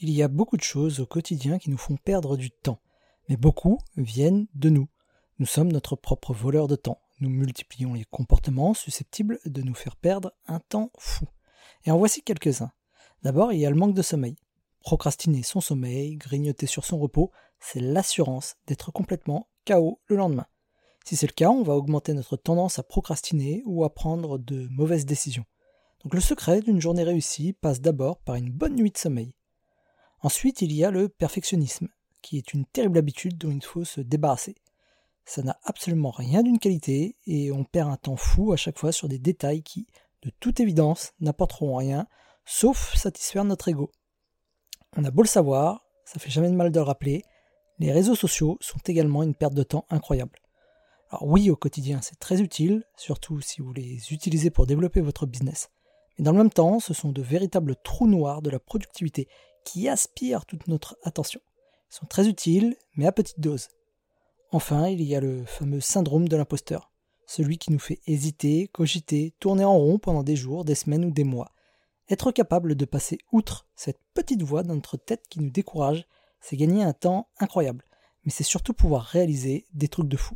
Il y a beaucoup de choses au quotidien qui nous font perdre du temps, mais beaucoup viennent de nous. Nous sommes notre propre voleur de temps. Nous multiplions les comportements susceptibles de nous faire perdre un temps fou. Et en voici quelques-uns. D'abord, il y a le manque de sommeil. Procrastiner son sommeil, grignoter sur son repos, c'est l'assurance d'être complètement KO le lendemain. Si c'est le cas, on va augmenter notre tendance à procrastiner ou à prendre de mauvaises décisions. Donc le secret d'une journée réussie passe d'abord par une bonne nuit de sommeil. Ensuite, il y a le perfectionnisme, qui est une terrible habitude dont il faut se débarrasser. Ça n'a absolument rien d'une qualité et on perd un temps fou à chaque fois sur des détails qui, de toute évidence, n'apporteront rien, sauf satisfaire notre ego. On a beau le savoir, ça fait jamais de mal de le rappeler, les réseaux sociaux sont également une perte de temps incroyable. Alors oui, au quotidien, c'est très utile, surtout si vous les utilisez pour développer votre business. Mais dans le même temps, ce sont de véritables trous noirs de la productivité qui aspirent toute notre attention. Ils sont très utiles, mais à petite dose. Enfin, il y a le fameux syndrome de l'imposteur, celui qui nous fait hésiter, cogiter, tourner en rond pendant des jours, des semaines ou des mois. Être capable de passer outre cette petite voix dans notre tête qui nous décourage, c'est gagner un temps incroyable, mais c'est surtout pouvoir réaliser des trucs de fou.